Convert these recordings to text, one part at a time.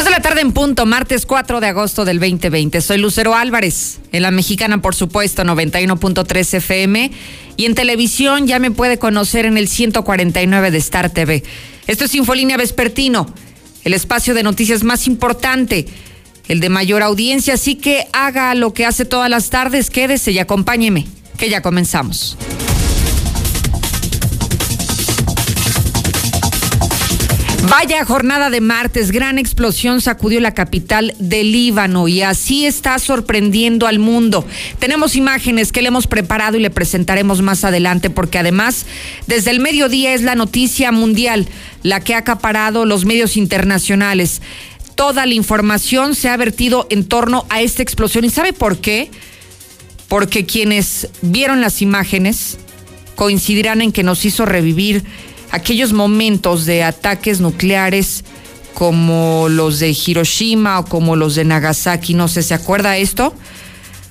Dos de la tarde en punto, martes 4 de agosto del 2020. Soy Lucero Álvarez, en la mexicana, por supuesto, 91.3 FM. Y en televisión ya me puede conocer en el 149 de Star TV. Esto es Infolínea Vespertino, el espacio de noticias más importante, el de mayor audiencia. Así que haga lo que hace todas las tardes, quédese y acompáñeme, que ya comenzamos. Vaya jornada de martes, gran explosión sacudió la capital del Líbano y así está sorprendiendo al mundo. Tenemos imágenes que le hemos preparado y le presentaremos más adelante porque además desde el mediodía es la noticia mundial la que ha acaparado los medios internacionales. Toda la información se ha vertido en torno a esta explosión y ¿sabe por qué? Porque quienes vieron las imágenes coincidirán en que nos hizo revivir aquellos momentos de ataques nucleares como los de Hiroshima o como los de Nagasaki. No sé, ¿se acuerda esto?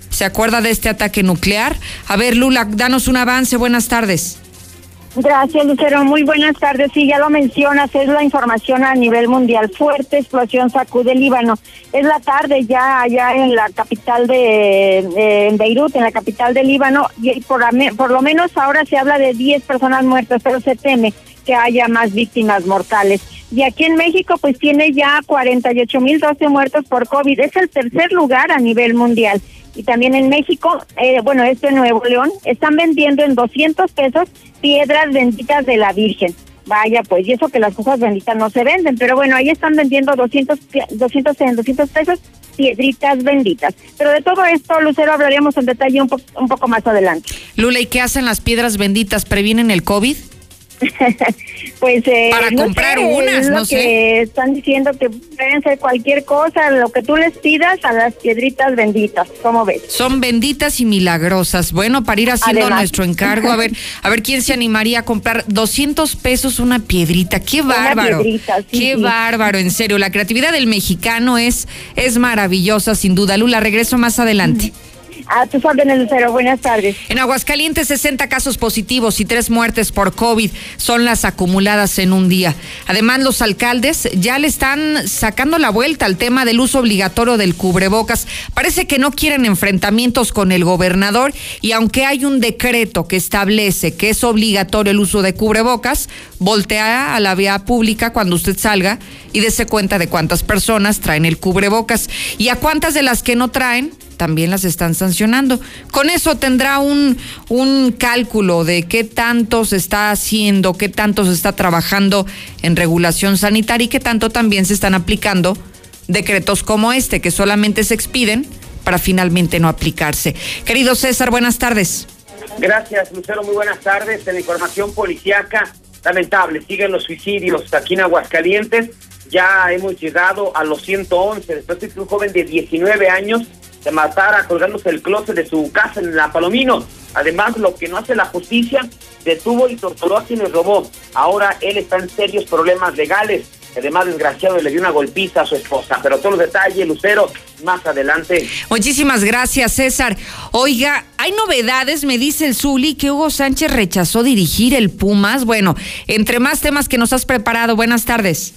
¿Se acuerda de este ataque nuclear? A ver, Lula, danos un avance. Buenas tardes. Gracias, Lucero. Muy buenas tardes. Sí, ya lo mencionas, es la información a nivel mundial. Fuerte explosión sacude Líbano. Es la tarde ya allá en la capital de Beirut, en la capital de Líbano, y por, por lo menos ahora se habla de 10 personas muertas, pero se teme que haya más víctimas mortales. Y aquí en México, pues tiene ya 48 mil 12 muertos por COVID. Es el tercer lugar a nivel mundial. Y también en México, eh, bueno, este Nuevo León, están vendiendo en 200 pesos piedras benditas de la Virgen. Vaya, pues, y eso que las cosas benditas no se venden, pero bueno, ahí están vendiendo 200, 200 en 200 pesos piedritas benditas. Pero de todo esto, Lucero, hablaríamos en detalle un, un poco más adelante. Lula, ¿y qué hacen las piedras benditas? ¿Previenen el COVID? pues eh, para comprar unas, no sé. Están diciendo que pueden ser cualquier cosa, lo que tú les pidas a las piedritas benditas, ¿cómo ves? Son benditas y milagrosas. Bueno, para ir haciendo nuestro encargo, a ver, a ver quién se animaría a comprar 200 pesos una piedrita. Qué bárbaro. Qué bárbaro, en serio. La creatividad del mexicano es es maravillosa sin duda. Lula, regreso más adelante. A tus órdenes, Lucero. Buenas tardes. En Aguascalientes, 60 casos positivos y tres muertes por COVID son las acumuladas en un día. Además, los alcaldes ya le están sacando la vuelta al tema del uso obligatorio del cubrebocas. Parece que no quieren enfrentamientos con el gobernador y aunque hay un decreto que establece que es obligatorio el uso de cubrebocas, voltea a la vía pública cuando usted salga y dése cuenta de cuántas personas traen el cubrebocas y a cuántas de las que no traen también las están sancionando. Con eso tendrá un, un cálculo de qué tanto se está haciendo, qué tanto se está trabajando en regulación sanitaria y qué tanto también se están aplicando decretos como este, que solamente se expiden para finalmente no aplicarse. Querido César, buenas tardes. Gracias, Lucero, muy buenas tardes. En la información policiaca, lamentable, siguen los suicidios aquí en Aguascalientes. Ya hemos llegado a los 111, después de que un joven de 19 años se matara colgándose el closet de su casa en La Palomino. Además, lo que no hace la justicia, detuvo y torturó a quien le robó. Ahora él está en serios problemas legales. Además, desgraciado, le dio una golpiza a su esposa. Pero todos los detalles, Lucero, más adelante. Muchísimas gracias, César. Oiga, hay novedades, me dice el Zuli, que Hugo Sánchez rechazó dirigir el Pumas. Bueno, entre más temas que nos has preparado, buenas tardes.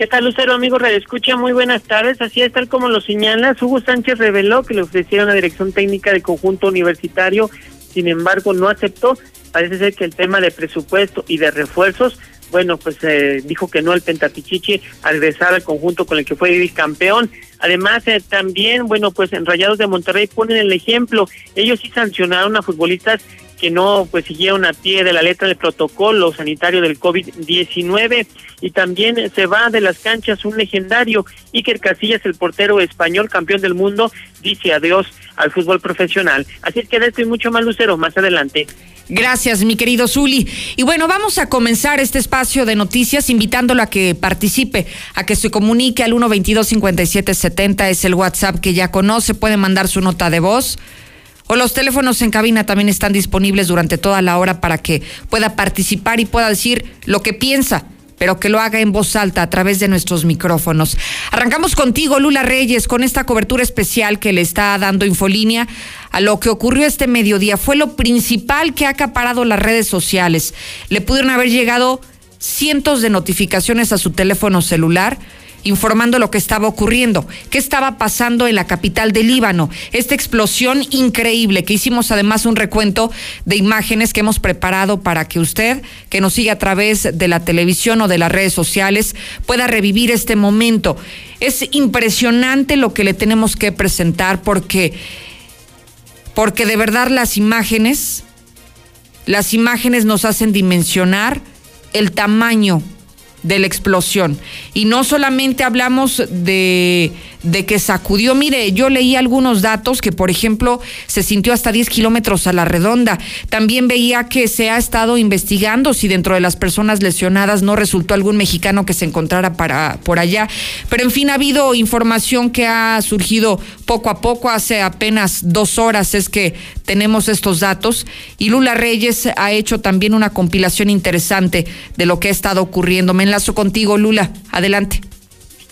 ¿Qué tal, Lucero, amigo Radio Escucha? Muy buenas tardes. Así es, tal como lo señalas, Hugo Sánchez reveló que le ofrecieron la dirección técnica del conjunto universitario, sin embargo, no aceptó. Parece ser que el tema de presupuesto y de refuerzos, bueno, pues eh, dijo que no al Pentapichichi al regresar al conjunto con el que fue campeón. Además, eh, también, bueno, pues en Rayados de Monterrey ponen el ejemplo. Ellos sí sancionaron a futbolistas que no pues siguieron a pie de la letra del protocolo sanitario del COVID-19 y también se va de las canchas un legendario Iker Casillas, el portero español campeón del mundo, dice adiós al fútbol profesional. Así es que de esto y mucho más lucero más adelante. Gracias, mi querido Zuli. Y bueno, vamos a comenzar este espacio de noticias invitándolo a que participe, a que se comunique al 122-5770, es el WhatsApp que ya conoce, puede mandar su nota de voz o los teléfonos en cabina también están disponibles durante toda la hora para que pueda participar y pueda decir lo que piensa pero que lo haga en voz alta a través de nuestros micrófonos. Arrancamos contigo, Lula Reyes, con esta cobertura especial que le está dando Infolínea a lo que ocurrió este mediodía. Fue lo principal que ha acaparado las redes sociales. Le pudieron haber llegado cientos de notificaciones a su teléfono celular informando lo que estaba ocurriendo, qué estaba pasando en la capital del Líbano, esta explosión increíble que hicimos además un recuento de imágenes que hemos preparado para que usted, que nos sigue a través de la televisión o de las redes sociales, pueda revivir este momento. Es impresionante lo que le tenemos que presentar porque porque de verdad las imágenes las imágenes nos hacen dimensionar el tamaño de la explosión. Y no solamente hablamos de, de, que sacudió, mire, yo leí algunos datos que, por ejemplo, se sintió hasta 10 kilómetros a la redonda. También veía que se ha estado investigando si dentro de las personas lesionadas no resultó algún mexicano que se encontrara para, por allá. Pero en fin, ha habido información que ha surgido poco a poco. Hace apenas dos horas es que tenemos estos datos. Y Lula Reyes ha hecho también una compilación interesante de lo que ha estado ocurriendo enlazo contigo, Lula. Adelante.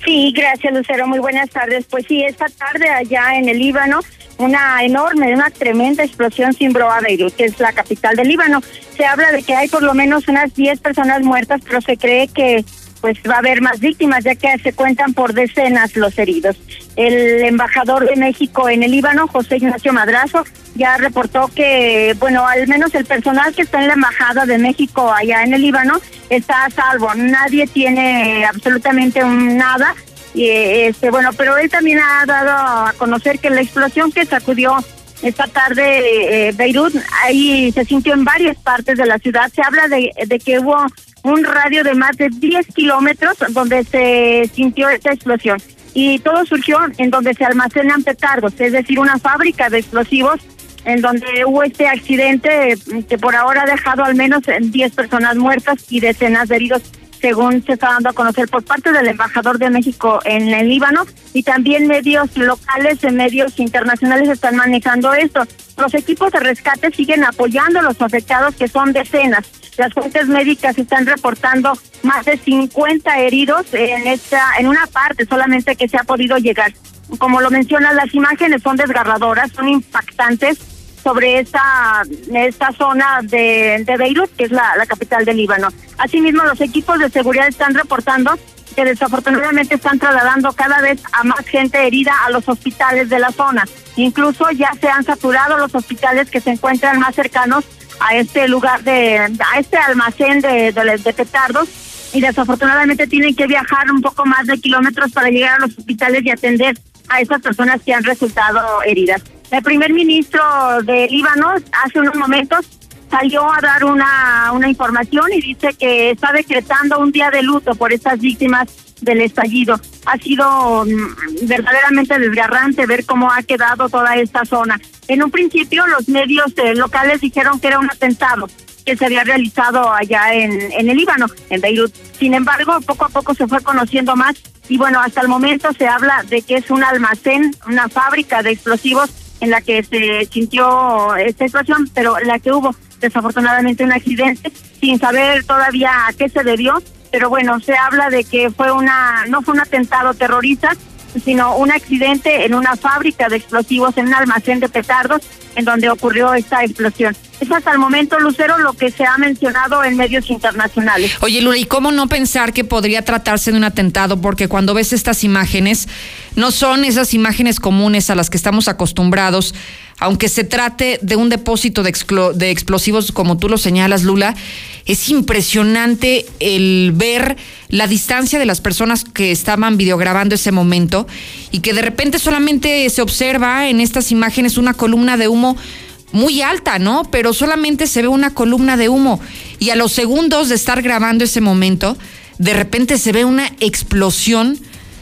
Sí, gracias, Lucero. Muy buenas tardes. Pues sí, esta tarde allá en el Líbano, una enorme, una tremenda explosión simbró a Beirut, que es la capital del Líbano. Se habla de que hay por lo menos unas 10 personas muertas, pero se cree que pues va a haber más víctimas, ya que se cuentan por decenas los heridos. El embajador de México en el Líbano, José Ignacio Madrazo, ya reportó que, bueno, al menos el personal que está en la embajada de México allá en el Líbano está a salvo. Nadie tiene absolutamente nada. Y, este, bueno, pero él también ha dado a conocer que la explosión que sacudió esta tarde eh, Beirut, ahí se sintió en varias partes de la ciudad. Se habla de, de que hubo un radio de más de 10 kilómetros donde se sintió esta explosión. Y todo surgió en donde se almacenan petardos, es decir, una fábrica de explosivos en donde hubo este accidente que por ahora ha dejado al menos 10 personas muertas y decenas de heridos según se está dando a conocer por parte del embajador de México en el Líbano y también medios locales y medios internacionales están manejando esto. Los equipos de rescate siguen apoyando a los afectados que son decenas. Las fuentes médicas están reportando más de 50 heridos en esta en una parte solamente que se ha podido llegar. Como lo menciona, las imágenes son desgarradoras, son impactantes sobre esta, esta zona de, de Beirut, que es la, capital del Líbano. Asimismo, los equipos de seguridad están reportando que desafortunadamente están trasladando cada vez a más gente herida a los hospitales de la zona. Incluso ya se han saturado los hospitales que se encuentran más cercanos a este lugar de, a este almacén de, de, de petardos y desafortunadamente tienen que viajar un poco más de kilómetros para llegar a los hospitales y atender a esas personas que han resultado heridas. El primer ministro de Líbano hace unos momentos salió a dar una, información y dice que está decretando un día de luto por estas víctimas del estallido. Ha sido mm, verdaderamente desgarrante ver cómo ha quedado toda esta zona. En un principio los medios eh, locales dijeron que era un atentado que se había realizado allá en el Líbano, en Beirut. Sin embargo, poco a poco se fue conociendo más y bueno, hasta el momento se habla de que es un almacén, una fábrica de explosivos en la que se sintió esta explosión, pero la que hubo desafortunadamente un accidente sin saber todavía a qué se debió, pero bueno, se habla de que fue una no fue un atentado terrorista, sino un accidente en una fábrica de explosivos en un almacén de petardos en donde ocurrió esta explosión. Es hasta el momento, Lucero, lo que se ha mencionado en medios internacionales. Oye, Lula, ¿y cómo no pensar que podría tratarse de un atentado? Porque cuando ves estas imágenes, no son esas imágenes comunes a las que estamos acostumbrados, aunque se trate de un depósito de, explosivos, como tú lo señalas, Lula, es impresionante el ver la distancia de las personas que estaban videograbando ese momento y que de repente solamente se observa en estas imágenes una columna de humo muy alta, ¿no? Pero solamente se ve una columna de humo. Y a los segundos de estar grabando ese momento, de repente se ve una explosión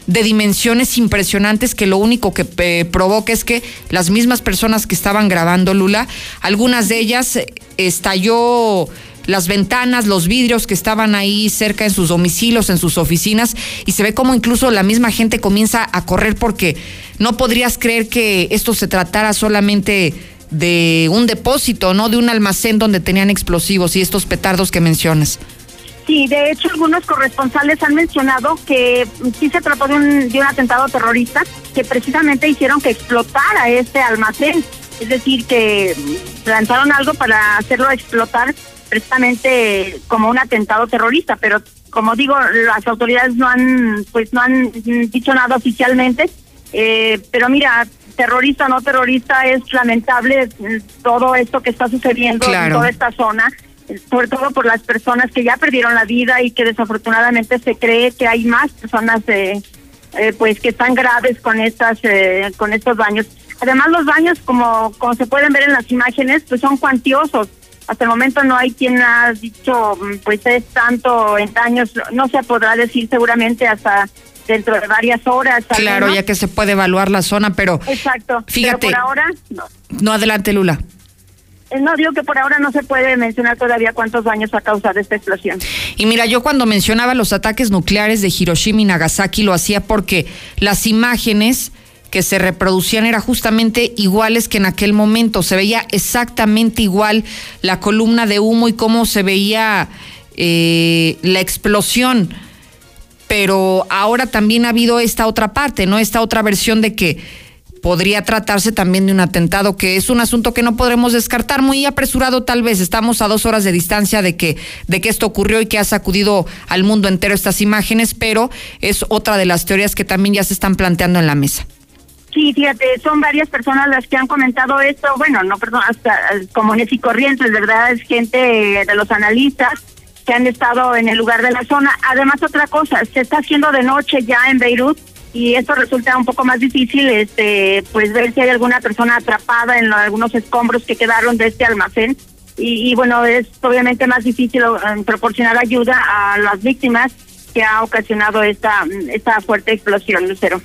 de dimensiones impresionantes que lo único que eh, provoca es que las mismas personas que estaban grabando Lula, algunas de ellas eh, estalló las ventanas, los vidrios que estaban ahí cerca en sus domicilios, en sus oficinas, y se ve como incluso la misma gente comienza a correr porque no podrías creer que esto se tratara solamente de un depósito, ¿no? De un almacén donde tenían explosivos y estos petardos que mencionas. Sí, de hecho algunos corresponsales han mencionado que sí se trató de un, de un atentado terrorista que precisamente hicieron que explotara este almacén. Es decir, que lanzaron algo para hacerlo explotar precisamente como un atentado terrorista, pero como digo, las autoridades no han, pues no han dicho nada oficialmente, eh, pero mira, terrorista o no terrorista, es lamentable todo esto que está sucediendo en toda esta zona, sobre todo por las personas que ya perdieron la vida y que desafortunadamente se cree que hay más personas eh, eh, pues que están graves con estas eh, con estos daños. Además los daños como como se pueden ver en las imágenes pues son cuantiosos. Hasta el momento no hay quien ha dicho pues es tanto en daños, no se podrá decir seguramente hasta dentro de varias horas. Claro, ya que se puede evaluar la zona, pero Exacto. Fíjate. por ahora no. No adelante Lula. Eh, no, digo que por ahora no se puede mencionar todavía cuántos daños ha causado esta explosión. Y mira, yo cuando mencionaba los ataques nucleares de Hiroshima y Nagasaki lo hacía porque las imágenes que se reproducían eran justamente iguales que en aquel momento. Se veía exactamente igual la columna de humo y cómo se veía eh, la explosión. Pero ahora también ha habido esta otra parte, ¿no? Esta otra versión de que podría tratarse también de un atentado, que es un asunto que no podremos descartar, muy apresurado tal vez. Estamos a dos horas de distancia de que, de que esto ocurrió y que ha sacudido al mundo entero estas imágenes, pero es otra de las teorías que también ya se están planteando en la mesa. Sí, fíjate, son varias personas las que han comentado esto, bueno, no, perdón, hasta comunes y corrientes, ¿verdad? Es gente de los analistas que han estado en el lugar de la zona. Además, otra cosa, se está haciendo de noche ya en Beirut y esto resulta un poco más difícil, este, pues ver si hay alguna persona atrapada en algunos escombros que quedaron de este almacén. Y, bueno, es obviamente más difícil eh, proporcionar ayuda a las víctimas que ha ocasionado esta, esta fuerte explosión, Lucero.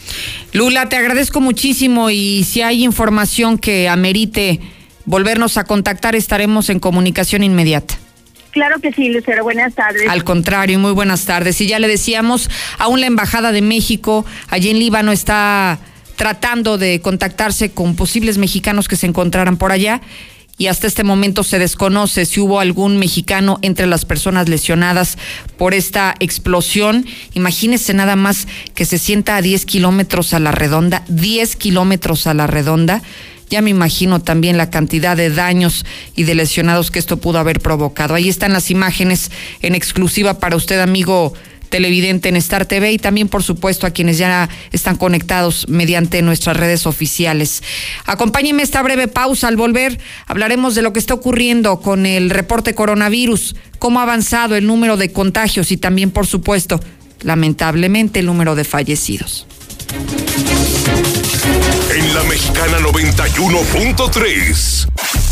Lula, te agradezco muchísimo y si hay información que amerite volvernos a contactar, estaremos en comunicación inmediata. Claro que sí, Lucero. Buenas tardes. Al contrario, muy buenas tardes. Y ya le decíamos, aún la Embajada de México allí en Líbano está tratando de contactarse con posibles mexicanos que se encontraran por allá y hasta este momento se desconoce si hubo algún mexicano entre las personas lesionadas por esta explosión. Imagínese nada más que se sienta a 10 kilómetros a la redonda, 10 kilómetros a la redonda ya me imagino también la cantidad de daños y de lesionados que esto pudo haber provocado. Ahí están las imágenes en exclusiva para usted, amigo televidente en Star TV y también, por supuesto, a quienes ya están conectados mediante nuestras redes oficiales. Acompáñenme esta breve pausa. Al volver, hablaremos de lo que está ocurriendo con el reporte coronavirus, cómo ha avanzado el número de contagios y también, por supuesto, lamentablemente, el número de fallecidos en la mexicana 91.3.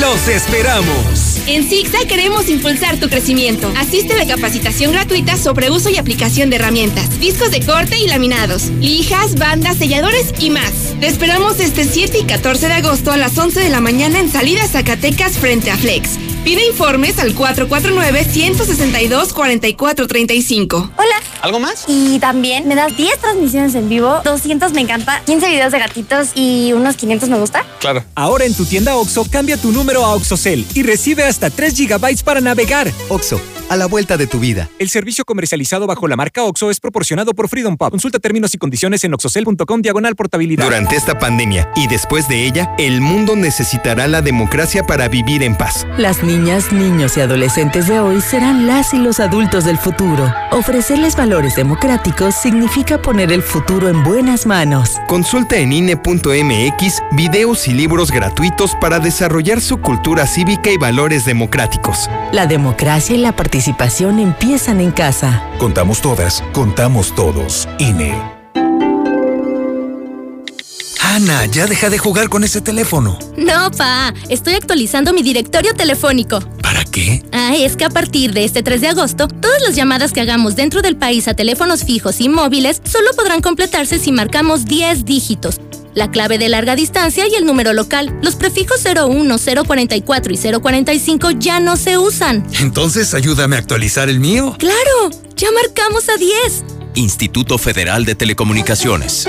los esperamos. En ZigZag queremos impulsar tu crecimiento. Asiste a la capacitación gratuita sobre uso y aplicación de herramientas, discos de corte y laminados, lijas, bandas, selladores y más. Te esperamos este 7 y 14 de agosto a las 11 de la mañana en Salida Zacatecas frente a Flex. Pide informes al 449-162-4435. Hola. ¿Algo más? Y también me das 10 transmisiones en vivo, 200 me encanta, 15 videos de gatitos y unos 500 me gusta. Claro. Ahora en tu tienda OXO, cambia tu número a OXOCEL y recibe hasta 3 GB para navegar. OXO, a la vuelta de tu vida. El servicio comercializado bajo la marca OXO es proporcionado por Freedom Pub. Consulta términos y condiciones en oxocel.com diagonal portabilidad. Durante esta pandemia y después de ella, el mundo necesitará la democracia para vivir en paz. Las niñas, niños y adolescentes de hoy serán las y los adultos del futuro. Ofrecerles valores democráticos significa poner el futuro en buenas manos. Consulta en INE.mx videos y libros gratuitos para desarrollar su cultura cívica y valores democráticos. La democracia y la participación empiezan en casa. Contamos todas, contamos todos. INE. Ana, ya deja de jugar con ese teléfono. No, pa, estoy actualizando mi directorio telefónico. ¿Para qué? Ah, es que a partir de este 3 de agosto, todas las llamadas que hagamos dentro del país a teléfonos fijos y móviles solo podrán completarse si marcamos 10 dígitos la clave de larga distancia y el número local. Los prefijos 01, 044 y 045 ya no se usan. Entonces, ayúdame a actualizar el mío. ¡Claro! Ya marcamos a 10. Instituto Federal de Telecomunicaciones.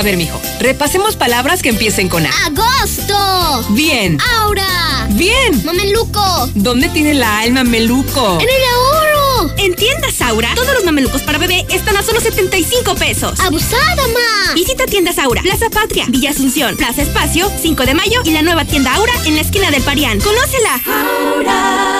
A ver, mijo, repasemos palabras que empiecen con A. Agosto. Bien. Aura. Bien. Mameluco. ¿Dónde tiene la alma meluco? En el ahorro. En tiendas Aura, todos los mamelucos para bebé están a solo 75 pesos. Abusada, ma. Visita tiendas Aura, Plaza Patria, Villa Asunción, Plaza Espacio, 5 de Mayo y la nueva tienda Aura en la esquina del Parián. ¡Conócela! Aura.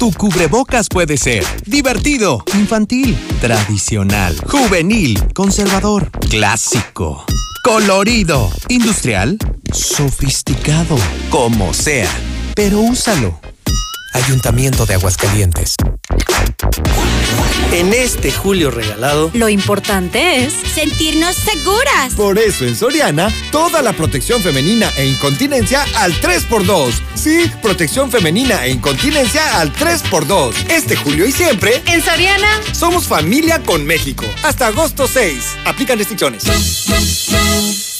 Tu cubrebocas puede ser divertido, infantil, tradicional, juvenil, conservador, clásico, colorido, industrial, sofisticado, como sea. Pero úsalo. Ayuntamiento de Aguascalientes. En este julio regalado, lo importante es sentirnos seguras. Por eso en Soriana, toda la protección femenina e incontinencia al 3x2. Sí, protección femenina e incontinencia al 3x2. Este julio y siempre, en Soriana, somos familia con México. Hasta agosto 6. Aplican restricciones.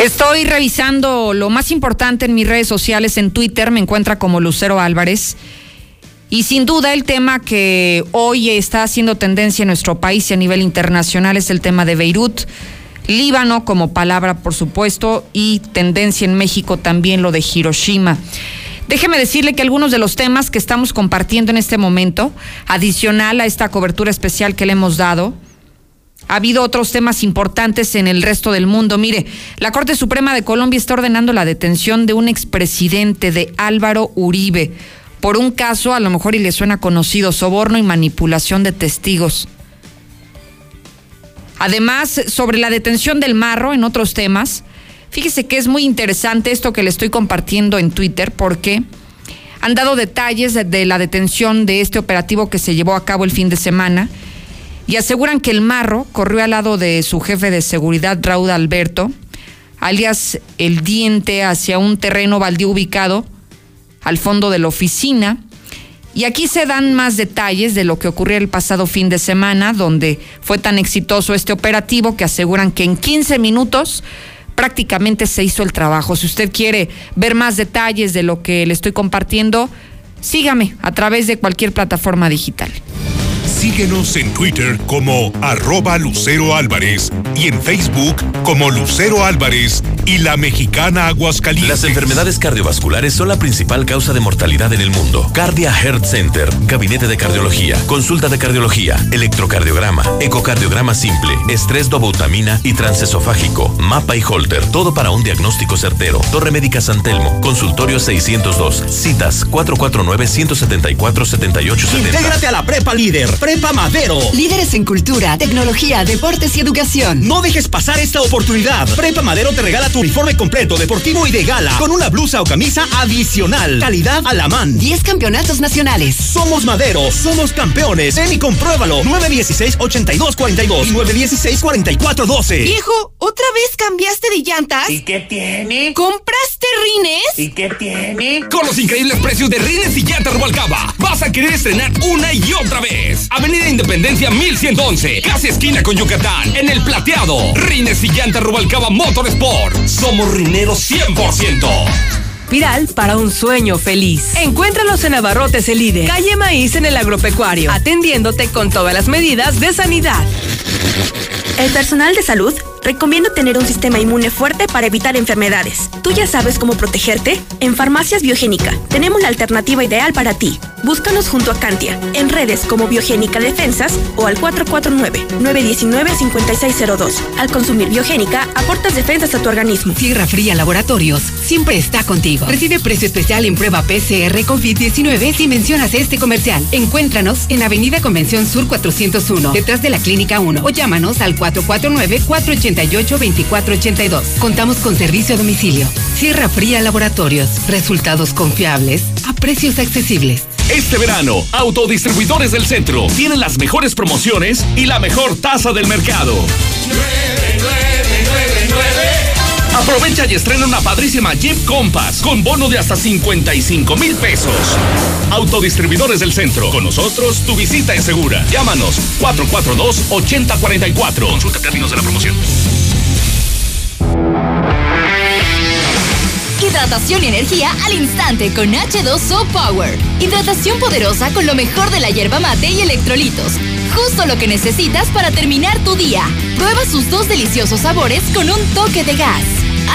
Estoy revisando lo más importante en mis redes sociales. En Twitter me encuentra como Lucero Álvarez. Y sin duda el tema que hoy está haciendo tendencia en nuestro país y a nivel internacional es el tema de Beirut. Líbano como palabra, por supuesto, y tendencia en México también lo de Hiroshima. Déjeme decirle que algunos de los temas que estamos compartiendo en este momento, adicional a esta cobertura especial que le hemos dado, ha habido otros temas importantes en el resto del mundo. Mire, la Corte Suprema de Colombia está ordenando la detención de un expresidente de Álvaro Uribe por un caso, a lo mejor y le suena conocido, soborno y manipulación de testigos. Además, sobre la detención del marro en otros temas, fíjese que es muy interesante esto que le estoy compartiendo en Twitter porque han dado detalles de, la detención de este operativo que se llevó a cabo el fin de semana y aseguran que el marro corrió al lado de su jefe de seguridad, Raúl Alberto, alias El Diente, hacia un terreno baldío ubicado al fondo de la oficina. Y aquí se dan más detalles de lo que ocurrió el pasado fin de semana, donde fue tan exitoso este operativo que aseguran que en 15 minutos prácticamente se hizo el trabajo. Si usted quiere ver más detalles de lo que le estoy compartiendo, sígame a través de cualquier plataforma digital. Síguenos en Twitter como arroba Lucero Álvarez y en Facebook como Lucero Álvarez y la mexicana Aguascalientes. Las enfermedades cardiovasculares son la principal causa de mortalidad en el mundo. Cardia Heart Center, gabinete de cardiología, consulta de cardiología, electrocardiograma, ecocardiograma simple, estrés dobutamina y transesofágico, mapa y holter, todo para un diagnóstico certero. Torre Médica San Telmo, consultorio 602, citas 449 174 7870. Intégrate a la Prepa Líder, Prepa Madero. Líderes en cultura, tecnología, deportes y educación. No dejes pasar esta oportunidad. Prepa Madero te regala tu uniforme completo, deportivo y de gala, con una blusa o camisa adicional. Calidad a la man. 10 campeonatos nacionales. Somos Madero, somos campeones. Ven y compruébalo. 916-8242 y 916-4412. Viejo, ¿otra vez cambiaste de llantas? ¿Y qué tiene? ¿Compraste rines? ¿Y qué tiene? Con los increíbles precios de rines y llantas Rubalcaba, vas a querer estrenar una y otra vez. Avenida Independencia 1111, casi esquina con Yucatán, en el plateado. Rines y llantas Rubalcaba Motorsport. Somos rineros 100%. Viral para un sueño feliz. Encuéntralos en Abarrotes el líder, calle Maíz en el agropecuario, atendiéndote con todas las medidas de sanidad. El personal de salud recomienda tener un sistema inmune fuerte para evitar enfermedades. ¿Tú ya sabes cómo protegerte? En Farmacias Biogénica tenemos la alternativa ideal para ti. Búscanos junto a Cantia, en redes como Biogénica Defensas o al 449-919-5602. Al consumir Biogénica, aportas defensas a tu organismo. Sierra Fría Laboratorios siempre está contigo. Recibe precio especial en prueba PCR COVID-19 si mencionas este comercial. Encuéntranos en Avenida Convención Sur 401, detrás de la Clínica 1 o llámanos al 449-488-2482. Contamos con servicio a domicilio. Sierra Fría Laboratorios. Resultados confiables a precios accesibles. Este verano, Autodistribuidores del Centro tienen las mejores promociones y la mejor tasa del mercado. Aprovecha y estrena una padrísima Jeep Compass con bono de hasta 55 mil pesos. Autodistribuidores del Centro. Con nosotros tu visita es segura. Llámanos 442-8044. Consulta términos de la promoción. Hidratación y energía al instante con H2O Power. Hidratación poderosa con lo mejor de la hierba mate y electrolitos. Justo lo que necesitas para terminar tu día. Prueba sus dos deliciosos sabores con un toque de gas.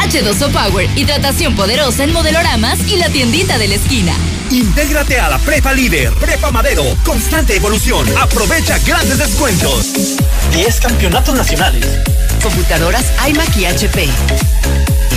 H2O Power, hidratación poderosa en modeloramas y la tiendita de la esquina. Intégrate a la Prepa Líder, Prepa Madero, constante evolución. Aprovecha grandes descuentos. 10 campeonatos nacionales. Computadoras iMac y HP.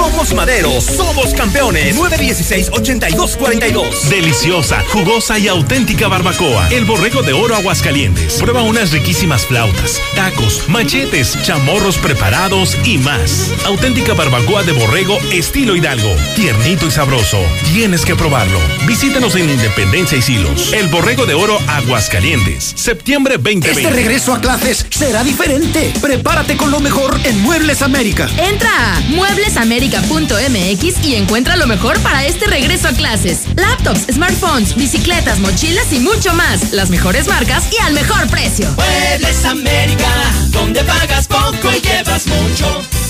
Somos Madero, somos campeones. 916-8242. Deliciosa, jugosa y auténtica barbacoa. El borrego de oro Aguascalientes. Prueba unas riquísimas flautas, tacos, machetes, chamorros preparados y más. Auténtica barbacoa de borrego estilo Hidalgo. Tiernito y sabroso. Tienes que probarlo. Visítanos en Independencia y Silos. El borrego de oro Aguascalientes. Septiembre 2020. Este regreso a clases será diferente. Prepárate con lo mejor en Muebles América. Entra a y encuentra lo mejor para este regreso a clases. Laptops, smartphones, bicicletas, mochilas y mucho más. Las mejores marcas y al mejor precio. América, donde pagas poco y llevas mucho.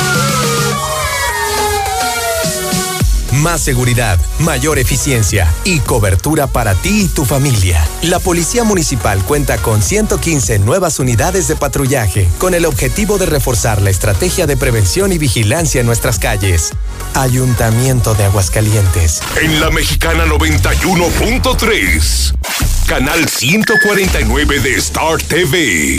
Más seguridad, mayor eficiencia y cobertura para ti y tu familia. La Policía Municipal cuenta con 115 nuevas unidades de patrullaje con el objetivo de reforzar la estrategia de prevención y vigilancia en nuestras calles. Ayuntamiento de Aguascalientes. En la Mexicana 91.3, canal 149 de Star TV.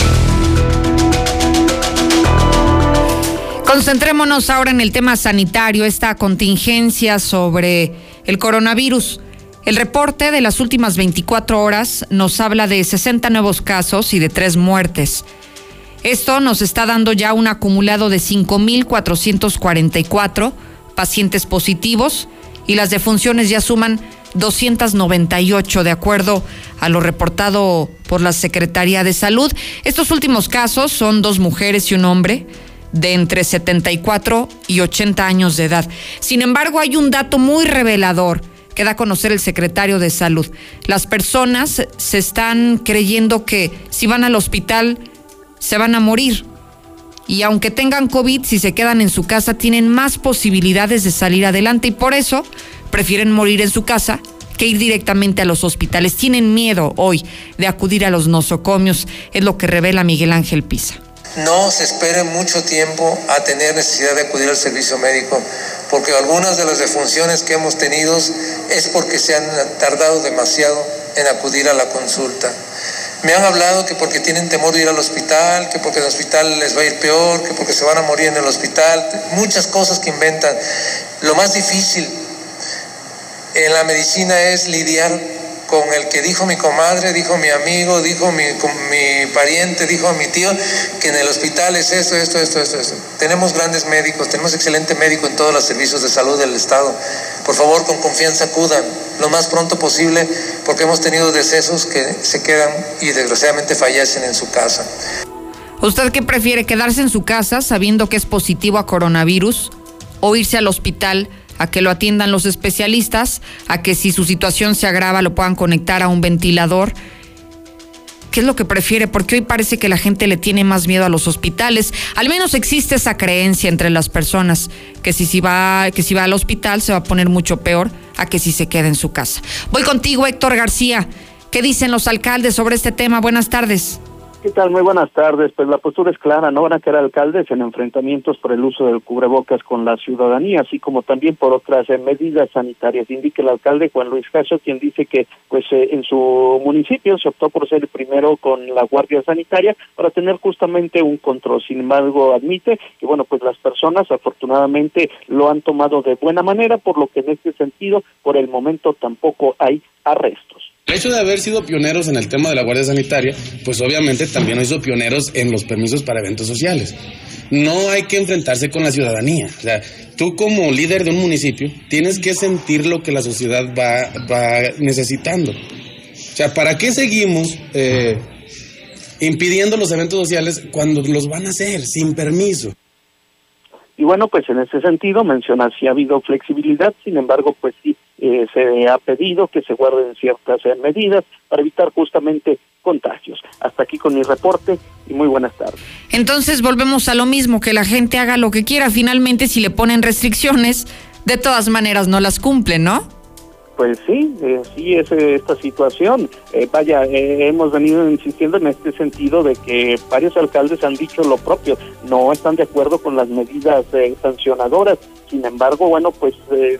Concentrémonos ahora en el tema sanitario, esta contingencia sobre el coronavirus. El reporte de las últimas 24 horas nos habla de 60 nuevos casos y de tres muertes. Esto nos está dando ya un acumulado de 5.444 pacientes positivos y las defunciones ya suman 298, de acuerdo a lo reportado por la Secretaría de Salud. Estos últimos casos son dos mujeres y un hombre de entre 74 y 80 años de edad. Sin embargo, hay un dato muy revelador que da a conocer el secretario de Salud. Las personas se están creyendo que si van al hospital se van a morir. Y aunque tengan COVID, si se quedan en su casa, tienen más posibilidades de salir adelante y por eso prefieren morir en su casa que ir directamente a los hospitales. Tienen miedo hoy de acudir a los nosocomios, es lo que revela Miguel Ángel Pisa. No se espere mucho tiempo a tener necesidad de acudir al servicio médico, porque algunas de las defunciones que hemos tenido es porque se han tardado demasiado en acudir a la consulta. Me han hablado que porque tienen temor de ir al hospital, que porque el hospital les va a ir peor, que porque se van a morir en el hospital, muchas cosas que inventan. Lo más difícil en la medicina es lidiar con el que dijo mi comadre, dijo mi amigo, dijo mi, mi pariente, dijo mi tío, que en el hospital es esto, esto, esto, esto, esto. Tenemos grandes médicos, tenemos excelente médico en todos los servicios de salud del Estado. Por favor, con confianza acudan lo más pronto posible, porque hemos tenido decesos que se quedan y desgraciadamente fallecen en su casa. ¿Usted qué prefiere, quedarse en su casa sabiendo que es positivo a coronavirus o irse al hospital? A que lo atiendan los especialistas, a que si su situación se agrava lo puedan conectar a un ventilador. ¿Qué es lo que prefiere? Porque hoy parece que la gente le tiene más miedo a los hospitales. Al menos existe esa creencia entre las personas que si, si va, que si va al hospital se va a poner mucho peor a que si se queda en su casa. Voy contigo, Héctor García. ¿Qué dicen los alcaldes sobre este tema? Buenas tardes. ¿Qué tal? Muy buenas tardes. Pues la postura es clara, no van a quedar alcaldes en enfrentamientos por el uso del cubrebocas con la ciudadanía, así como también por otras eh, medidas sanitarias. Indica el alcalde Juan Luis Caso, quien dice que pues eh, en su municipio se optó por ser el primero con la Guardia Sanitaria para tener justamente un control. Sin embargo, admite que bueno, pues las personas afortunadamente lo han tomado de buena manera, por lo que en este sentido, por el momento tampoco hay arrestos. El hecho de haber sido pioneros en el tema de la Guardia Sanitaria, pues obviamente también hizo pioneros en los permisos para eventos sociales. No hay que enfrentarse con la ciudadanía. O sea, tú como líder de un municipio tienes que sentir lo que la sociedad va, va necesitando. O sea, ¿para qué seguimos eh, impidiendo los eventos sociales cuando los van a hacer sin permiso? Y bueno, pues en ese sentido menciona si ha habido flexibilidad, sin embargo, pues sí, eh, se ha pedido que se guarden ciertas eh, medidas para evitar justamente contagios. Hasta aquí con mi reporte y muy buenas tardes. Entonces volvemos a lo mismo, que la gente haga lo que quiera. Finalmente, si le ponen restricciones, de todas maneras no las cumplen, ¿no? Pues sí, eh, sí es eh, esta situación. Eh, vaya, eh, hemos venido insistiendo en este sentido de que varios alcaldes han dicho lo propio, no están de acuerdo con las medidas sancionadoras. Sin embargo, bueno, pues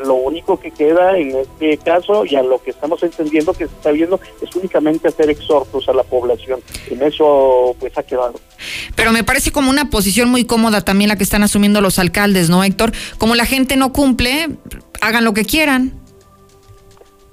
lo único que queda en este caso y a lo que estamos entendiendo que se está viendo es únicamente hacer exhortos a la población. En eso pues ha quedado. Pero me parece como una posición muy cómoda también la que están asumiendo los alcaldes, ¿no, Héctor? Como la gente no cumple, hagan lo que quieran.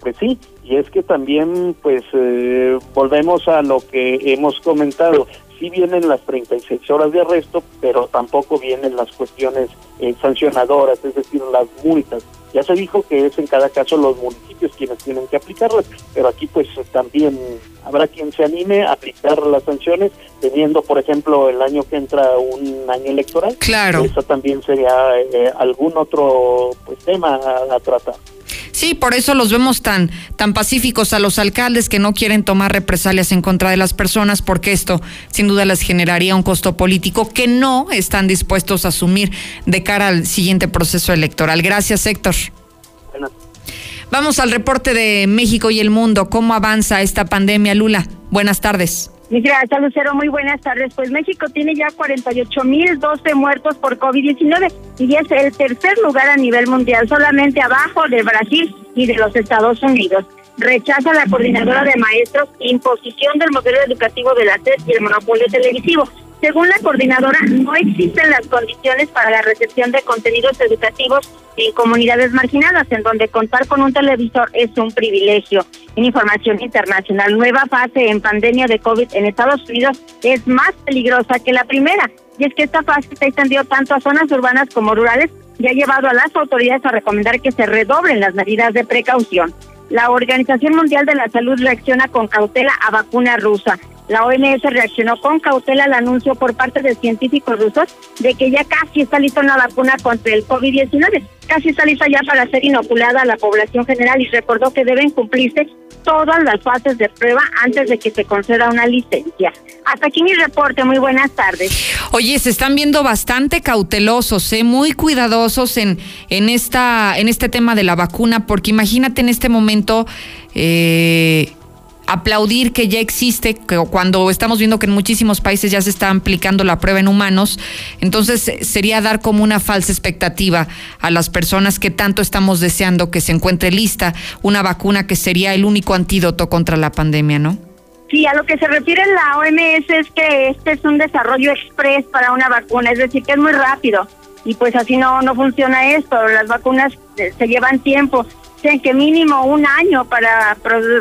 Pues sí, y es que también pues eh, volvemos a lo que hemos comentado. Sí vienen las 36 horas de arresto, pero tampoco vienen las cuestiones eh, sancionadoras, es decir, las multas. Ya se dijo que es en cada caso los municipios quienes tienen que aplicarlas, pero aquí pues también habrá quien se anime a aplicar las sanciones, teniendo por ejemplo el año que entra un año electoral. Claro. Eso también sería eh, algún otro pues tema a, a tratar. Sí, por eso los vemos tan, tan pacíficos a los alcaldes que no quieren tomar represalias en contra de las personas, porque esto sin duda les generaría un costo político que no están dispuestos a asumir de cara al siguiente proceso electoral. Gracias, Héctor. Vamos al reporte de México y el mundo. ¿Cómo avanza esta pandemia, Lula? Buenas tardes. Gracias, Lucero. Muy buenas tardes. Pues México tiene ya 48.012 muertos por COVID-19 y es el tercer lugar a nivel mundial, solamente abajo de Brasil y de los Estados Unidos. Rechaza la coordinadora de maestros imposición del modelo educativo de la SED y el monopolio televisivo. Según la coordinadora, no existen las condiciones para la recepción de contenidos educativos en comunidades marginadas, en donde contar con un televisor es un privilegio. En información internacional, nueva fase en pandemia de COVID en Estados Unidos es más peligrosa que la primera. Y es que esta fase se extendió tanto a zonas urbanas como rurales y ha llevado a las autoridades a recomendar que se redoblen las medidas de precaución. La Organización Mundial de la Salud reacciona con cautela a vacuna rusa. La OMS reaccionó con cautela al anuncio por parte de científicos rusos de que ya casi está lista una vacuna contra el COVID-19. Casi está lista ya para ser inoculada a la población general y recordó que deben cumplirse todas las fases de prueba antes de que se conceda una licencia. Hasta aquí mi reporte. Muy buenas tardes. Oye, se están viendo bastante cautelosos, ¿eh? muy cuidadosos en, en, esta, en este tema de la vacuna, porque imagínate en este momento. Eh, aplaudir que ya existe, que cuando estamos viendo que en muchísimos países ya se está aplicando la prueba en humanos, entonces sería dar como una falsa expectativa a las personas que tanto estamos deseando que se encuentre lista una vacuna que sería el único antídoto contra la pandemia, ¿no? Sí, a lo que se refiere la OMS es que este es un desarrollo express para una vacuna, es decir, que es muy rápido y pues así no no funciona esto, las vacunas eh, se llevan tiempo que mínimo un año para,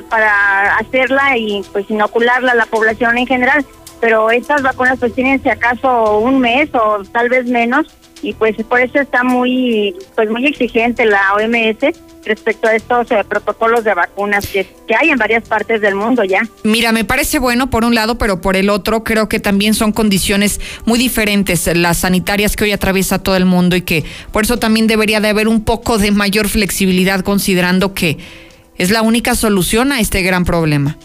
para hacerla y pues inocularla a la población en general, pero estas vacunas pues tienen si acaso un mes o tal vez menos y pues por eso está muy pues muy exigente la OMS respecto a estos eh, protocolos de vacunas que, que hay en varias partes del mundo ya. Mira, me parece bueno por un lado, pero por el otro creo que también son condiciones muy diferentes las sanitarias que hoy atraviesa todo el mundo y que por eso también debería de haber un poco de mayor flexibilidad considerando que es la única solución a este gran problema.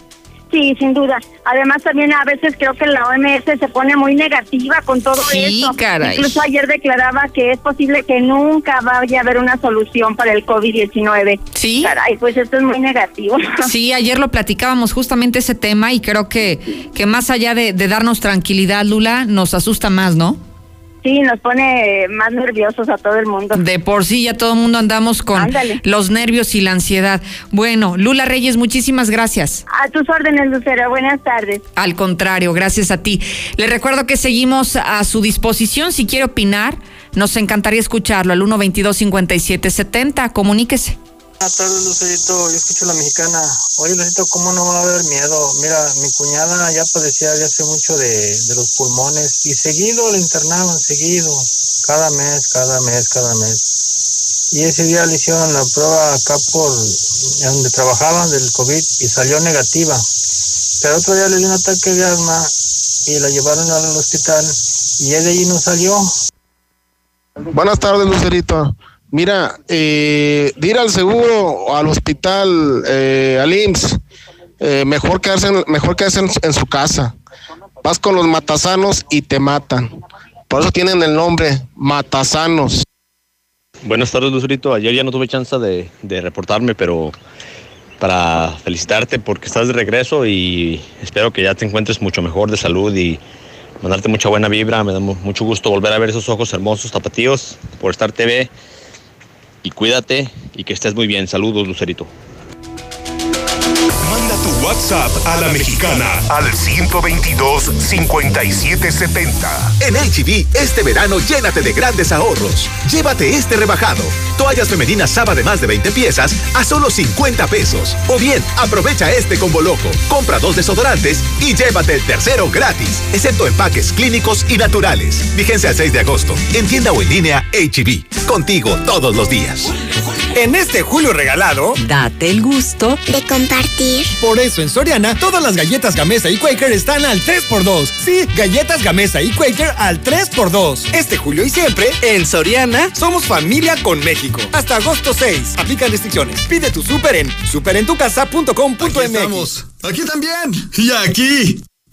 Sí, sin duda. Además, también a veces creo que la OMS se pone muy negativa con todo sí, esto. Caray. Incluso ayer declaraba que es posible que nunca vaya a haber una solución para el COVID-19. Sí. Caray, pues esto es muy negativo. Sí, ayer lo platicábamos justamente ese tema y creo que, que más allá de, de darnos tranquilidad, Lula, nos asusta más, ¿no? Sí, nos pone más nerviosos a todo el mundo. De por sí ya todo el mundo andamos con los nervios y la ansiedad. Bueno, Lula Reyes, muchísimas gracias. A tus órdenes, Lucero. Buenas tardes. Al contrario, gracias a ti. Le recuerdo que seguimos a su disposición. Si quiere opinar, nos encantaría escucharlo al 122-5770. Comuníquese. Buenas tardes, Lucerito. Yo escucho a la mexicana. Oye, Lucerito, ¿cómo no va a haber miedo? Mira, mi cuñada ya padecía de hace mucho de, los pulmones y seguido la internaban, seguido, cada mes, cada mes, cada mes. Y ese día le hicieron la prueba acá por donde trabajaban del COVID y salió negativa. Pero otro día le dio un ataque de asma y la llevaron al hospital y él de allí no salió. Buenas tardes, Lucerito. Mira, eh, ir al seguro al hospital, eh, al IMSS, eh, mejor quedarse, en, mejor en, su casa. Vas con los matasanos y te matan. Por eso tienen el nombre matasanos. Buenas tardes, Lucerito. Ayer ya no tuve chance de, de reportarme, pero para felicitarte porque estás de regreso y espero que ya te encuentres mucho mejor de salud y mandarte mucha buena vibra. Me da mucho gusto volver a ver esos ojos hermosos, tapatíos, por estar TV y cuídate y que estés muy bien. Saludos, Lucerito. WhatsApp a la mexicana al 122-5770. En HB, este verano llénate de grandes ahorros. Llévate este rebajado. Toallas femeninas Saba de más de 20 piezas a solo 50 pesos. O bien, aprovecha este combo loco. Compra dos desodorantes y llévate el tercero gratis, excepto empaques clínicos y naturales. Vigencia al 6 de agosto. En tienda o en línea HB. Contigo todos los días. En este julio regalado, date el gusto de compartir. Por eso en Soriana, todas las galletas Gamesa y Quaker están al 3x2. Sí, galletas Gamesa y Quaker al 3x2. Este julio y siempre, en Soriana, somos familia con México. Hasta agosto 6. Aplican restricciones. Pide tu súper en superentucasa.com.mx. Estamos. Aquí también. Y aquí.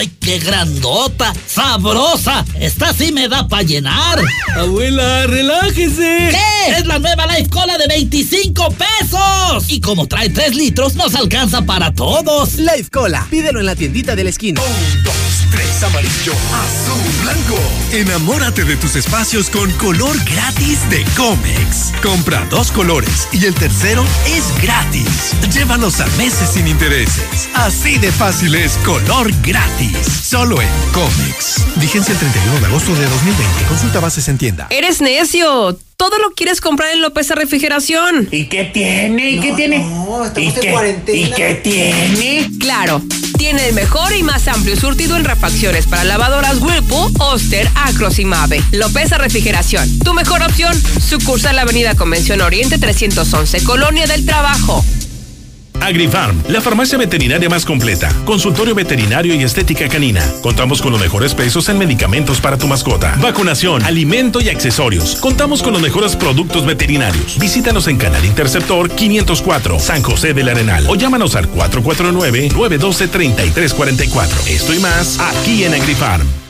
¡Ay, qué grandota, sabrosa. Esta sí me da para llenar. Abuela, relájese. ¿Qué? Es la nueva Life Cola de 25 pesos. Y como trae 3 litros, nos alcanza para todos. Life Cola, pídelo en la tiendita de la esquina. Un, dos, tres, amarillo, azul, blanco. Enamórate de tus espacios con color gratis de Comex. Compra dos colores y el tercero es gratis. Llévalos a meses sin intereses. Así de fácil es color gratis. Solo en Comex. Vigencia el 31 de agosto de 2020. Consulta bases en tienda. Eres necio. Todo lo quieres comprar en López Refrigeración. ¿Y qué tiene? ¿Y qué tiene? ¿Y qué, ¿Y qué tiene? Claro, tiene el mejor y más amplio surtido en refacciones para lavadoras Whirlpool, Oster, Acros y Mave. López Refrigeración, tu mejor opción. Sucursal Avenida Convención Oriente 311, Colonia del Trabajo. AgriFarm, la farmacia veterinaria más completa, consultorio veterinario y estética canina. Contamos con los mejores precios en medicamentos para tu mascota, vacunación, alimento y accesorios. Contamos con los mejores productos veterinarios. Visítanos en Canal Interceptor 504, San José del Arenal o llámanos al 449-912-3344. Esto y más aquí en AgriFarm.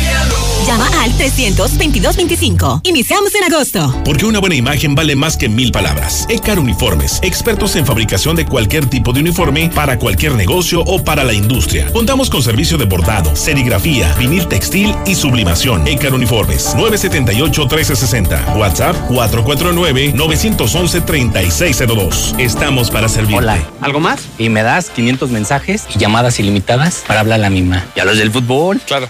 Llama al 322-25. Iniciamos en agosto. Porque una buena imagen vale más que mil palabras. Ecar Uniformes, expertos en fabricación de cualquier tipo de uniforme para cualquier negocio o para la industria. Contamos con servicio de bordado, serigrafía, vinil textil y sublimación. Ecar Uniformes, 978-1360. WhatsApp 449-911-3602. Estamos para servirte. Hola, ¿algo más? Y me das 500 mensajes y llamadas ilimitadas para hablar a la misma. ¿Y a los del fútbol? Claro.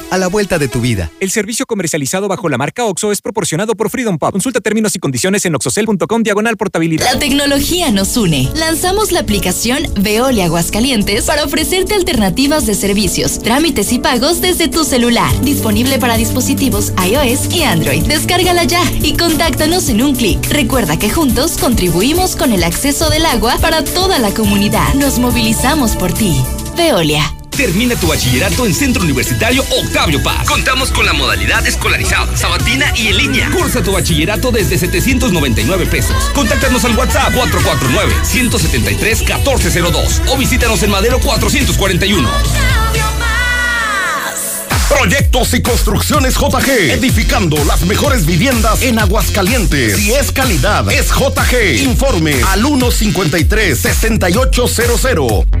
a la vuelta de tu vida. El servicio comercializado bajo la marca OXO es proporcionado por Freedom Pop. Consulta términos y condiciones en oxocel.com diagonal portabilidad. La tecnología nos une. Lanzamos la aplicación Veolia Aguascalientes para ofrecerte alternativas de servicios, trámites y pagos desde tu celular. Disponible para dispositivos iOS y Android. Descárgala ya y contáctanos en un clic. Recuerda que juntos contribuimos con el acceso del agua para toda la comunidad. Nos movilizamos por ti. Veolia. Termina tu bachillerato en Centro Universitario Octavio Paz. Contamos con la modalidad escolarizada, sabatina y en línea. Cursa tu bachillerato desde 799 pesos. Contáctanos al WhatsApp 449-173-1402 o visítanos en Madero 441. Proyectos y construcciones JG. Edificando las mejores viviendas en Aguascalientes. Si es calidad, es JG. Informe al 153-6800.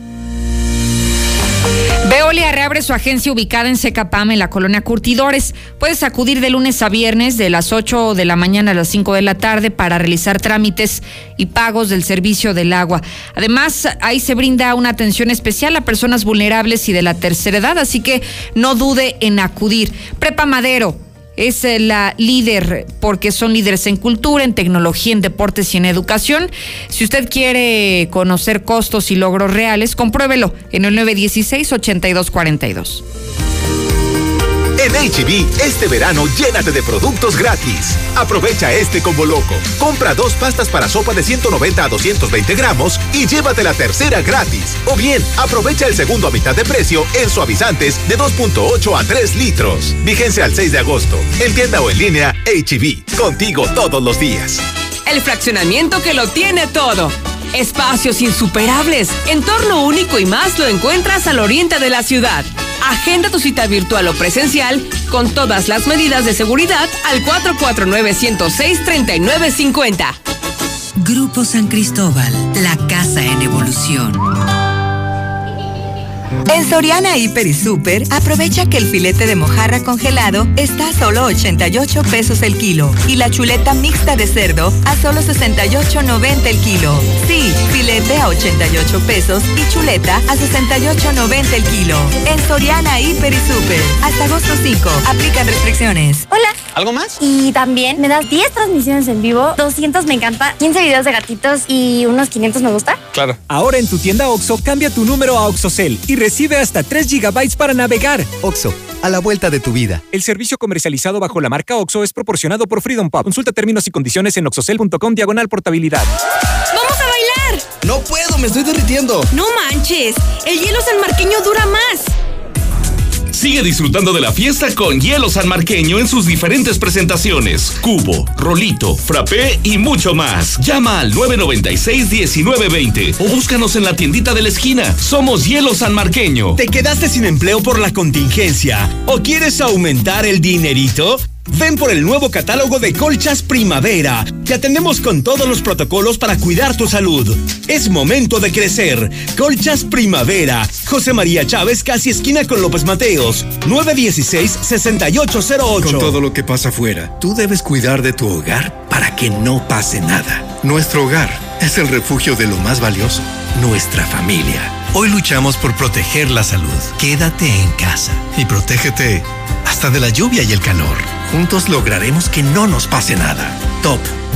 Reabre su agencia ubicada en Secapam, en la colonia Curtidores. Puedes acudir de lunes a viernes de las 8 de la mañana a las 5 de la tarde para realizar trámites y pagos del servicio del agua. Además, ahí se brinda una atención especial a personas vulnerables y de la tercera edad, así que no dude en acudir. Prepa Madero es eh, la líder porque son líderes en cultura, en tecnología, en deportes y en educación. Si usted quiere conocer costos y logros reales, compruébelo en el 916-8242. En HB, este verano llénate de productos gratis. Aprovecha este combo loco. Compra dos pastas para sopa de 190 a 220 gramos y llévate la tercera gratis. O bien, aprovecha el segundo a mitad de precio en suavizantes de 2.8 a 3 litros. Vigencia al 6 de agosto. En tienda o en línea, HB. Contigo todos los días. El fraccionamiento que lo tiene todo. Espacios insuperables, entorno único y más lo encuentras al oriente de la ciudad. Agenda tu cita virtual o presencial con todas las medidas de seguridad al 449-106-3950. Grupo San Cristóbal, la casa en evolución. En Soriana Hiper y Super, aprovecha que el filete de mojarra congelado está a solo 88 pesos el kilo y la chuleta mixta de cerdo a solo 68.90 el kilo. Sí, filete a 88 pesos y chuleta a 68.90 el kilo. En Soriana Hiper y Super, hasta agosto 5, aplican restricciones. Hola. ¿Algo más? Y también me das 10 transmisiones en vivo, 200 me encanta, 15 videos de gatitos y unos 500 me gusta. Claro. Ahora en tu tienda OXO, cambia tu número a OXOCEL y recibe hasta 3 GB para navegar. OXO, a la vuelta de tu vida. El servicio comercializado bajo la marca OXO es proporcionado por Freedom Pop. Consulta términos y condiciones en oxocel.com diagonal portabilidad. ¡Vamos a bailar! No puedo, me estoy derritiendo. No manches, el hielo sanmarqueño dura más. Sigue disfrutando de la fiesta con hielo sanmarqueño en sus diferentes presentaciones. Cubo, rolito, frappé y mucho más. Llama al 996-1920 o búscanos en la tiendita de la esquina. Somos Hielo Sanmarqueño. ¿Te quedaste sin empleo por la contingencia o quieres aumentar el dinerito? Ven por el nuevo catálogo de Colchas Primavera. Te atendemos con todos los protocolos para cuidar tu salud. Es momento de crecer. Colchas Primavera. José María Chávez, casi esquina con López Mateos. 916-6808. Con todo lo que pasa afuera, tú debes cuidar de tu hogar para que no pase nada. Nuestro hogar es el refugio de lo más valioso, nuestra familia. Hoy luchamos por proteger la salud. Quédate en casa y protégete de la lluvia y el calor. Juntos lograremos que no nos pase nada. Top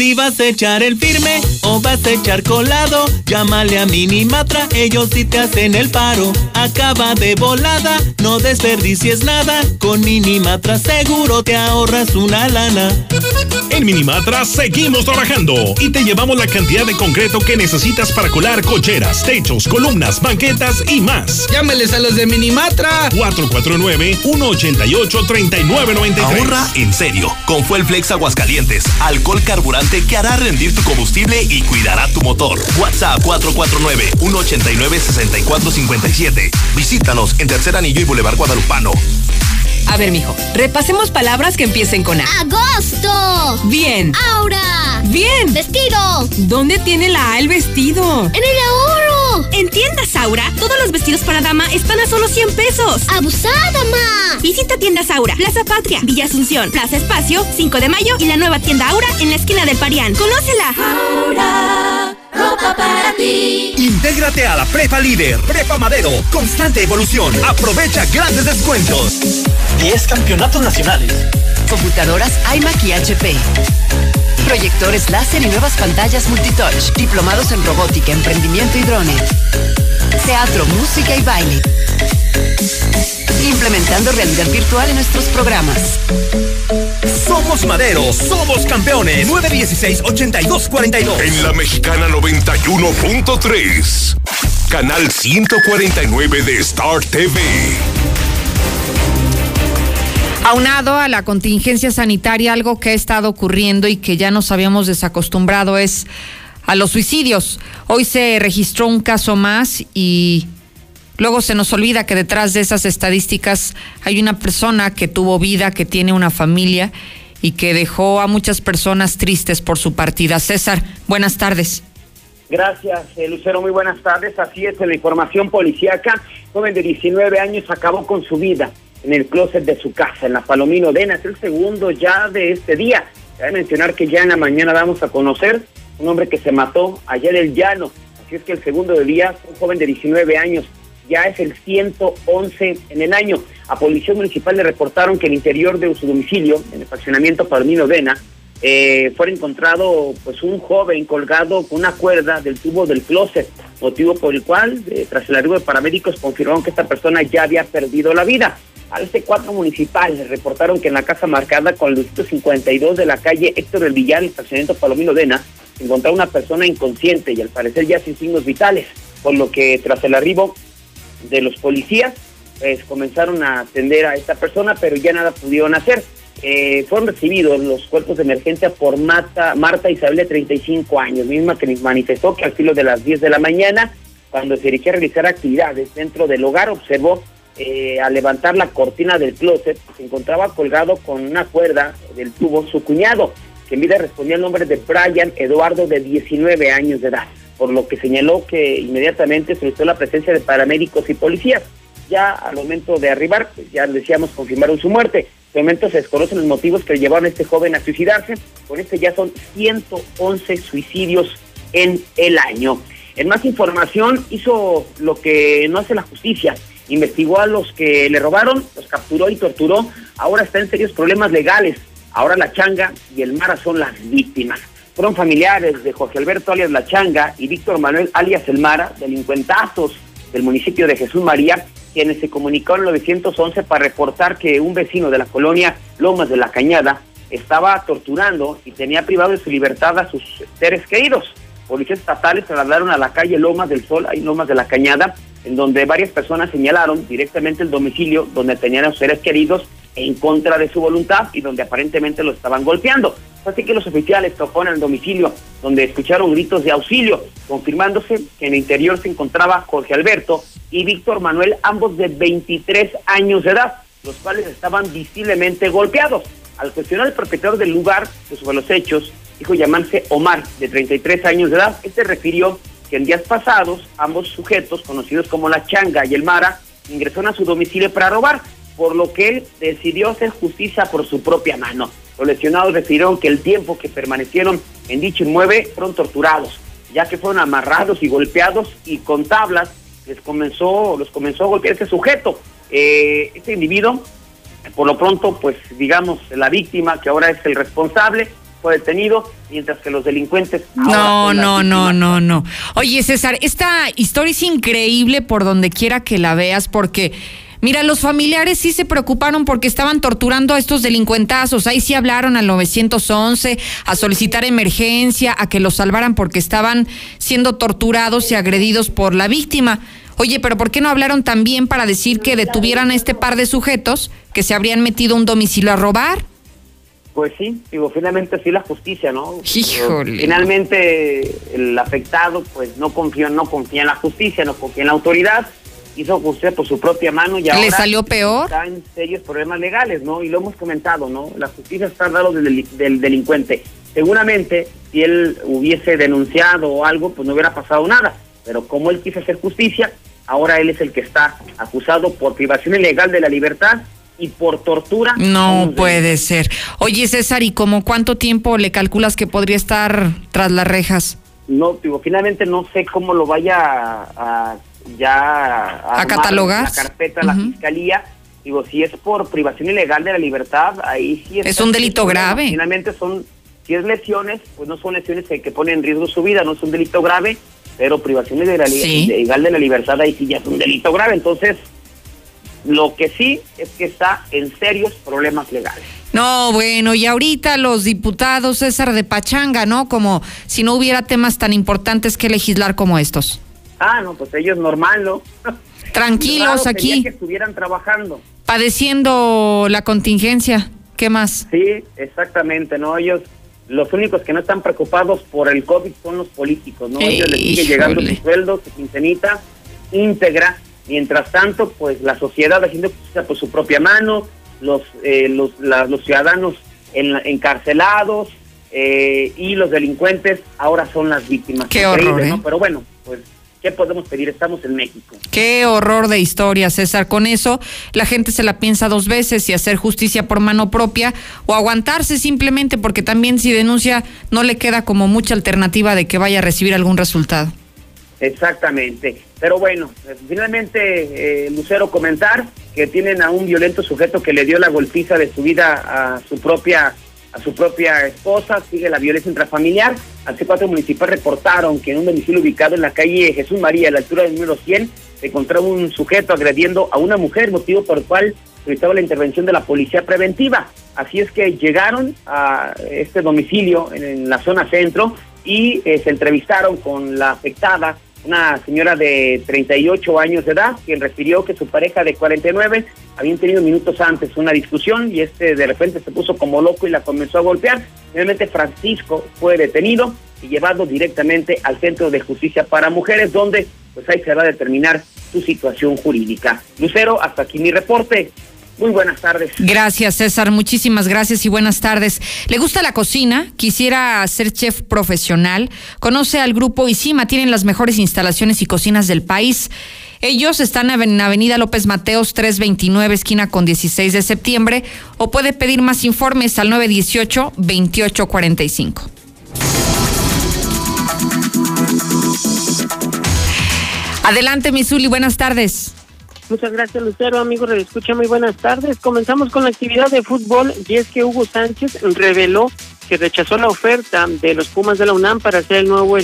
Si vas a echar el firme o vas a echar colado, llámale a Minimatra, ellos sí te hacen el paro. Acaba de volada, no desperdicies nada, con Minimatra seguro te ahorras una lana. En Minimatra seguimos trabajando y te llevamos la cantidad de concreto que necesitas para colar cocheras, techos, columnas, banquetas y más. Llámeles a los de Minimatra. 449-188-3993. Ahorra en serio con Fuel Flex Aguascalientes, alcohol carburante que hará rendir tu combustible y cuidará tu motor. WhatsApp 449-189-6457. Visítanos en Tercer Anillo y Boulevard Guadalupano. A ver, mijo, repasemos palabras que empiecen con A. ¡Agosto! Bien. ¡Aura! Bien. ¡Vestido! ¿Dónde tiene la A el vestido? ¡En el ahorro! En tiendas Aura, todos los vestidos para dama están a solo 100 pesos. ¡Abusada, ma! Visita tiendas Aura, Plaza Patria, Villa Asunción, Plaza Espacio, 5 de Mayo y la nueva tienda Aura en la esquina del Parián. ¡Conócela! Aura, ropa para ti. Intégrate a la Prepa Líder, Prepa Madero, constante evolución. Aprovecha grandes descuentos. 10 campeonatos nacionales. Computadoras iMac y HP. Proyectores láser y nuevas pantallas multitouch. Diplomados en robótica, emprendimiento y drones. Teatro, música y baile. Implementando realidad virtual en nuestros programas. Somos Madero, somos campeones. 916-8242. En la mexicana 91.3. Canal 149 de Star TV. Aunado a la contingencia sanitaria, algo que ha estado ocurriendo y que ya nos habíamos desacostumbrado es a los suicidios. Hoy se registró un caso más y luego se nos olvida que detrás de esas estadísticas hay una persona que tuvo vida, que tiene una familia y que dejó a muchas personas tristes por su partida. César, buenas tardes. Gracias, eh, Lucero. Muy buenas tardes. Así es, en la información policíaca, joven de 19 años acabó con su vida en el closet de su casa, en la Palomino Dena. Es el segundo ya de este día. Cabe mencionar que ya en la mañana vamos a conocer un hombre que se mató allá en el llano. Así es que el segundo de día, un joven de 19 años, ya es el 111 en el año. A Policía Municipal le reportaron que el interior de su domicilio, en el fraccionamiento Palomino Dena, eh, fue encontrado pues un joven colgado con una cuerda del tubo del closet, motivo por el cual, eh, tras el arribo de paramédicos, confirmaron que esta persona ya había perdido la vida. Al este cuatro municipal le reportaron que en la casa marcada con el 52 de la calle Héctor del Villar, el fraccionamiento Palomino Dena, se encontraba una persona inconsciente y al parecer ya sin signos vitales, por lo que tras el arribo de los policías, pues comenzaron a atender a esta persona, pero ya nada pudieron hacer. Eh, fueron recibidos los cuerpos de emergencia por Marta, Marta Isabel de 35 años, misma que manifestó que al filo de las 10 de la mañana, cuando se dirigía a realizar actividades dentro del hogar, observó eh, al levantar la cortina del closet, se encontraba colgado con una cuerda del tubo su cuñado, que en vida respondía el nombre de Brian Eduardo de 19 años de edad, por lo que señaló que inmediatamente solicitó la presencia de paramédicos y policías. Ya al momento de arribar, pues, ya decíamos, confirmaron su muerte. De momento se desconocen los motivos que llevaron a este joven a suicidarse. Con este ya son 111 suicidios en el año. En más información, hizo lo que no hace la justicia investigó a los que le robaron, los capturó y torturó, ahora está en serios problemas legales. Ahora la changa y el Mara son las víctimas. Fueron familiares de Jorge Alberto alias La Changa y Víctor Manuel alias El Mara, delincuentazos del municipio de Jesús María, quienes se comunicaron en 911 para reportar que un vecino de la colonia Lomas de la Cañada estaba torturando y tenía privado de su libertad a sus seres queridos. Policías estatales trasladaron a la calle Lomas del Sol, ahí Lomas de la Cañada, en donde varias personas señalaron directamente el domicilio donde tenían a seres queridos en contra de su voluntad y donde aparentemente lo estaban golpeando. Así que los oficiales tocaron el domicilio donde escucharon gritos de auxilio, confirmándose que en el interior se encontraba Jorge Alberto y Víctor Manuel, ambos de 23 años de edad, los cuales estaban visiblemente golpeados. Al cuestionar al propietario del lugar sobre los hechos, dijo llamarse Omar, de 33 años de edad. Este refirió que en días pasados ambos sujetos, conocidos como la Changa y el Mara, ingresaron a su domicilio para robar, por lo que él decidió hacer justicia por su propia mano. Los lesionados refirieron que el tiempo que permanecieron en dicho inmueble fueron torturados, ya que fueron amarrados y golpeados y con tablas les comenzó, los comenzó a golpear ese sujeto. Eh, este individuo, por lo pronto, pues digamos, la víctima, que ahora es el responsable, fue detenido, mientras que los delincuentes... No, no, no, no, no. Oye, César, esta historia es increíble por donde quiera que la veas, porque... Mira, los familiares sí se preocuparon porque estaban torturando a estos delincuentazos. Ahí sí hablaron al 911 a solicitar emergencia, a que los salvaran porque estaban siendo torturados y agredidos por la víctima. Oye, pero ¿por qué no hablaron también para decir que detuvieran a este par de sujetos que se habrían metido a un domicilio a robar? Pues sí, digo, finalmente sí la justicia, ¿no? Híjole. Finalmente el afectado pues no confía, no confía en la justicia, no confía en la autoridad, hizo justicia por su propia mano y ahora ¿Le salió peor? está en serios problemas legales, ¿no? Y lo hemos comentado, ¿no? La justicia está al lado del, del delincuente. Seguramente si él hubiese denunciado o algo, pues no hubiera pasado nada, pero como él quiso hacer justicia, ahora él es el que está acusado por privación ilegal de la libertad y por tortura. No puede ser. Oye, César, ¿y como cuánto tiempo le calculas que podría estar tras las rejas? No, digo, finalmente no sé cómo lo vaya a, ya a, catalogar la carpeta la fiscalía. Digo, si es por privación ilegal de la libertad, ahí sí es un delito grave. Finalmente son si es lesiones, pues no son lesiones que, que ponen en riesgo su vida, no es un delito grave, pero privación ilegal, ilegal de la libertad ahí sí ya es un delito grave. Entonces, lo que sí es que está en serios problemas legales. No, bueno, y ahorita los diputados César de Pachanga, ¿no? Como si no hubiera temas tan importantes que legislar como estos. Ah, no, pues ellos normal, ¿no? Tranquilos aquí. Que estuvieran trabajando. Padeciendo la contingencia. ¿Qué más? Sí, exactamente, ¿no? Ellos, los únicos que no están preocupados por el COVID son los políticos, ¿no? Ellos les sigue llegando su sueldo, su quincenita íntegra Mientras tanto, pues la sociedad haciendo justicia por su propia mano, los, eh, los, los ciudadanos encarcelados eh, y los delincuentes ahora son las víctimas. Qué horror, ¿eh? Pero bueno, pues ¿qué podemos pedir? Estamos en México. Qué horror de historia, César. Con eso, la gente se la piensa dos veces si hacer justicia por mano propia o aguantarse simplemente porque también si denuncia no le queda como mucha alternativa de que vaya a recibir algún resultado. Exactamente. Pero bueno, finalmente, eh, Lucero, comentar que tienen a un violento sujeto que le dio la golpiza de su vida a su propia a su propia esposa, sigue la violencia intrafamiliar. Al C4 municipal reportaron que en un domicilio ubicado en la calle Jesús María, a la altura del número 100, se encontraba un sujeto agrediendo a una mujer, motivo por el cual solicitaba la intervención de la policía preventiva. Así es que llegaron a este domicilio en, la zona centro y eh, se entrevistaron con la afectada una señora de 38 años de edad, quien refirió que su pareja de 49 habían tenido minutos antes una discusión y este de repente se puso como loco y la comenzó a golpear. Finalmente Francisco fue detenido y llevado directamente al Centro de Justicia para Mujeres, donde pues ahí se va a determinar su situación jurídica. Lucero, hasta aquí mi reporte. Muy buenas tardes. Gracias, César. Muchísimas gracias y buenas tardes. ¿Le gusta la cocina? ¿Quisiera ser chef profesional? Conoce al grupo Isima. Tienen las mejores instalaciones y cocinas del país. Ellos están en Avenida López Mateos 329, esquina con 16 de septiembre, o puede pedir más informes al 918-2845. Adelante, Misuli, buenas tardes. Muchas gracias, Lucero. Amigos, escucha muy buenas tardes. Comenzamos con la actividad de fútbol y es que Hugo Sánchez reveló que rechazó la oferta de los Pumas de la UNAM para ser el nuevo